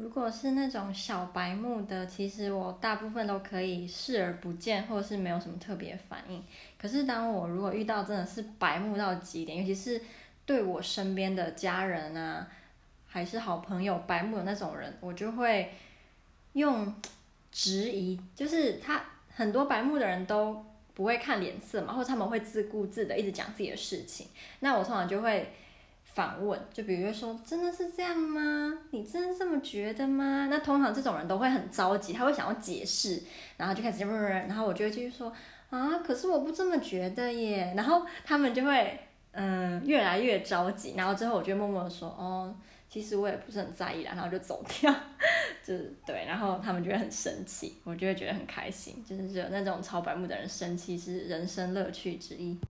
如果是那种小白目的，其实我大部分都可以视而不见，或者是没有什么特别反应。可是当我如果遇到真的是白目到极点，尤其是对我身边的家人啊，还是好朋友白目的那种人，我就会用质疑，就是他很多白目的人都不会看脸色嘛，或者他们会自顾自的一直讲自己的事情，那我通常就会。反问，就比如说，真的是这样吗？你真的这么觉得吗？那通常这种人都会很着急，他会想要解释，然后就开始问，然后我就会继续说啊，可是我不这么觉得耶。然后他们就会嗯越来越着急，然后最后我就默默的说哦，其实我也不是很在意啦，然后就走掉，就是对，然后他们就会很生气，我就会觉得很开心，就是有那种超白目的人生气是人生乐趣之一。